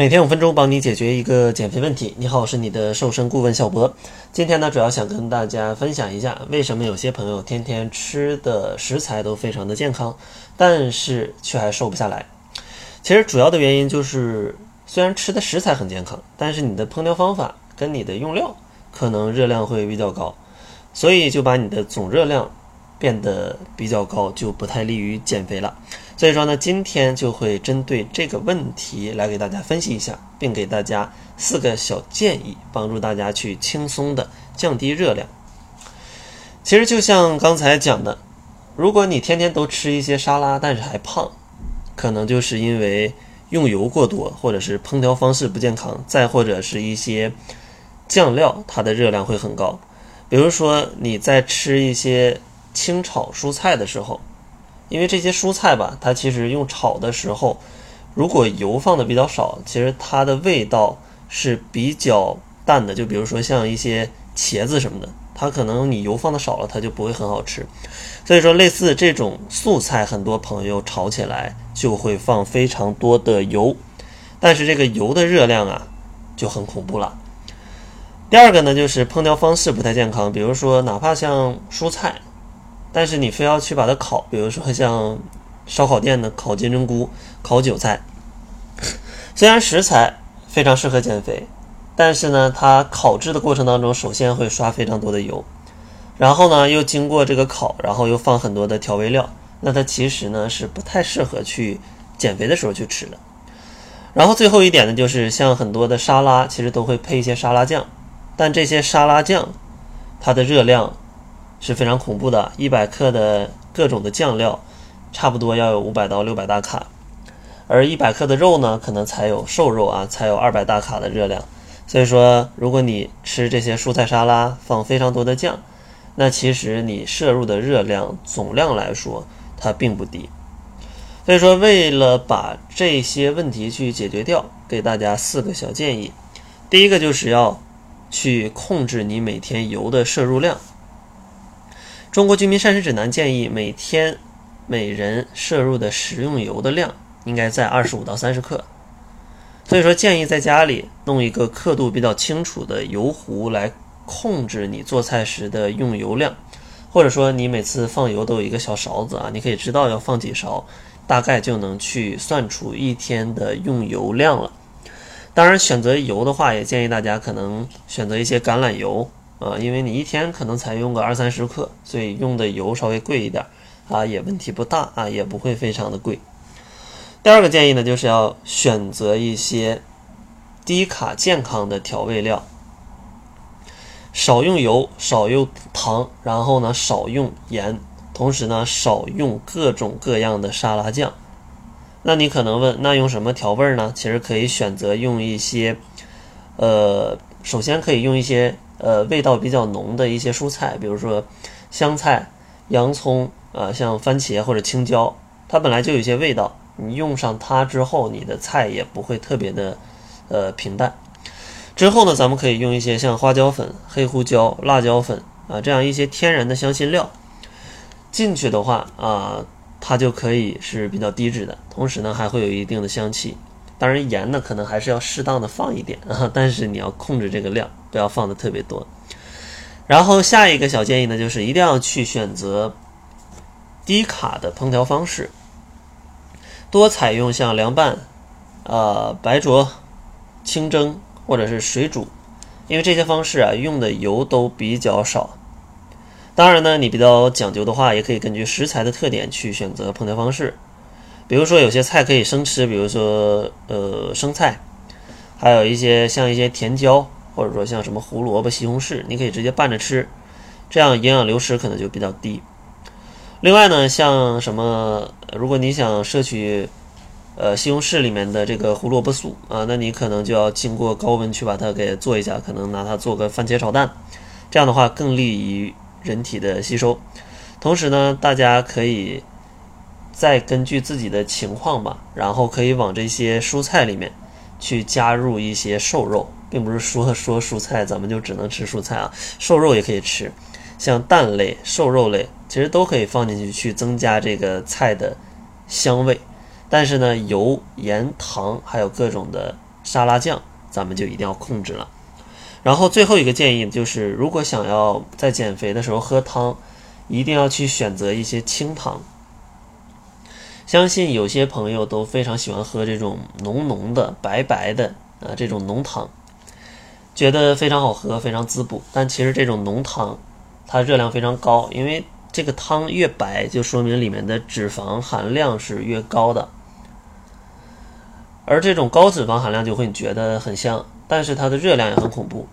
每天五分钟，帮你解决一个减肥问题。你好，我是你的瘦身顾问小博。今天呢，主要想跟大家分享一下，为什么有些朋友天天吃的食材都非常的健康，但是却还瘦不下来。其实主要的原因就是，虽然吃的食材很健康，但是你的烹调方法跟你的用料可能热量会比较高，所以就把你的总热量。变得比较高，就不太利于减肥了。所以说呢，今天就会针对这个问题来给大家分析一下，并给大家四个小建议，帮助大家去轻松的降低热量。其实就像刚才讲的，如果你天天都吃一些沙拉，但是还胖，可能就是因为用油过多，或者是烹调方式不健康，再或者是一些酱料，它的热量会很高。比如说你在吃一些。清炒蔬菜的时候，因为这些蔬菜吧，它其实用炒的时候，如果油放的比较少，其实它的味道是比较淡的。就比如说像一些茄子什么的，它可能你油放的少了，它就不会很好吃。所以说，类似这种素菜，很多朋友炒起来就会放非常多的油，但是这个油的热量啊就很恐怖了。第二个呢，就是烹调方式不太健康，比如说哪怕像蔬菜。但是你非要去把它烤，比如说像烧烤店的烤金针菇、烤韭菜，虽然食材非常适合减肥，但是呢，它烤制的过程当中，首先会刷非常多的油，然后呢，又经过这个烤，然后又放很多的调味料，那它其实呢是不太适合去减肥的时候去吃的。然后最后一点呢，就是像很多的沙拉，其实都会配一些沙拉酱，但这些沙拉酱它的热量。是非常恐怖的，一百克的各种的酱料，差不多要有五百到六百大卡，而一百克的肉呢，可能才有瘦肉啊，才有二百大卡的热量。所以说，如果你吃这些蔬菜沙拉放非常多的酱，那其实你摄入的热量总量来说，它并不低。所以说，为了把这些问题去解决掉，给大家四个小建议。第一个就是要去控制你每天油的摄入量。中国居民膳食指南建议每天每人摄入的食用油的量应该在二十五到三十克，所以说建议在家里弄一个刻度比较清楚的油壶来控制你做菜时的用油量，或者说你每次放油都有一个小勺子啊，你可以知道要放几勺，大概就能去算出一天的用油量了。当然，选择油的话，也建议大家可能选择一些橄榄油。啊，因为你一天可能才用个二三十克，所以用的油稍微贵一点，啊，也问题不大啊，也不会非常的贵。第二个建议呢，就是要选择一些低卡健康的调味料，少用油，少用糖，然后呢少用盐，同时呢少用各种各样的沙拉酱。那你可能问，那用什么调味呢？其实可以选择用一些，呃，首先可以用一些。呃，味道比较浓的一些蔬菜，比如说香菜、洋葱啊，像番茄或者青椒，它本来就有一些味道，你用上它之后，你的菜也不会特别的呃平淡。之后呢，咱们可以用一些像花椒粉、黑胡椒、辣椒粉啊这样一些天然的香辛料进去的话啊，它就可以是比较低脂的，同时呢还会有一定的香气。当然，盐呢可能还是要适当的放一点啊，但是你要控制这个量，不要放的特别多。然后下一个小建议呢，就是一定要去选择低卡的烹调方式，多采用像凉拌、呃白灼、清蒸或者是水煮，因为这些方式啊用的油都比较少。当然呢，你比较讲究的话，也可以根据食材的特点去选择烹调方式。比如说有些菜可以生吃，比如说呃生菜，还有一些像一些甜椒，或者说像什么胡萝卜、西红柿，你可以直接拌着吃，这样营养流失可能就比较低。另外呢，像什么，如果你想摄取呃西红柿里面的这个胡萝卜素啊，那你可能就要经过高温去把它给做一下，可能拿它做个番茄炒蛋，这样的话更利于人体的吸收。同时呢，大家可以。再根据自己的情况吧，然后可以往这些蔬菜里面去加入一些瘦肉，并不是说说蔬菜咱们就只能吃蔬菜啊，瘦肉也可以吃，像蛋类、瘦肉类其实都可以放进去，去增加这个菜的香味。但是呢，油、盐、糖还有各种的沙拉酱，咱们就一定要控制了。然后最后一个建议就是，如果想要在减肥的时候喝汤，一定要去选择一些清汤。相信有些朋友都非常喜欢喝这种浓浓的、白白的啊这种浓汤，觉得非常好喝，非常滋补。但其实这种浓汤，它热量非常高，因为这个汤越白，就说明里面的脂肪含量是越高的。而这种高脂肪含量就会觉得很香，但是它的热量也很恐怖。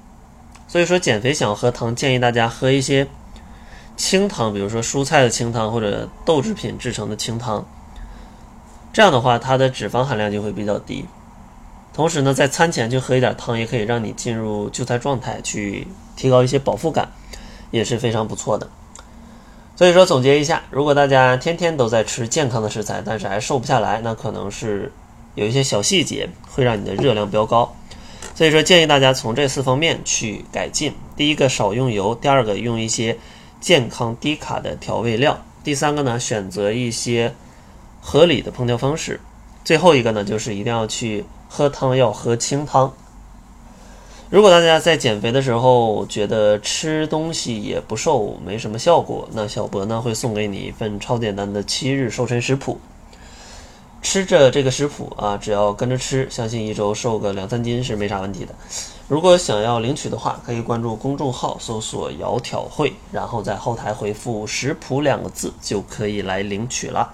所以说减肥想要喝汤，建议大家喝一些清汤，比如说蔬菜的清汤或者豆制品制成的清汤。这样的话，它的脂肪含量就会比较低。同时呢，在餐前就喝一点汤，也可以让你进入就餐状态，去提高一些饱腹感，也是非常不错的。所以说，总结一下，如果大家天天都在吃健康的食材，但是还瘦不下来，那可能是有一些小细节会让你的热量飙高。所以说，建议大家从这四方面去改进：第一个，少用油；第二个，用一些健康低卡的调味料；第三个呢，选择一些。合理的烹调方式，最后一个呢，就是一定要去喝汤，要喝清汤。如果大家在减肥的时候觉得吃东西也不瘦，没什么效果，那小博呢会送给你一份超简单的七日瘦身食谱。吃着这个食谱啊，只要跟着吃，相信一周瘦个两三斤是没啥问题的。如果想要领取的话，可以关注公众号，搜索“窈窕会”，然后在后台回复“食谱”两个字，就可以来领取了。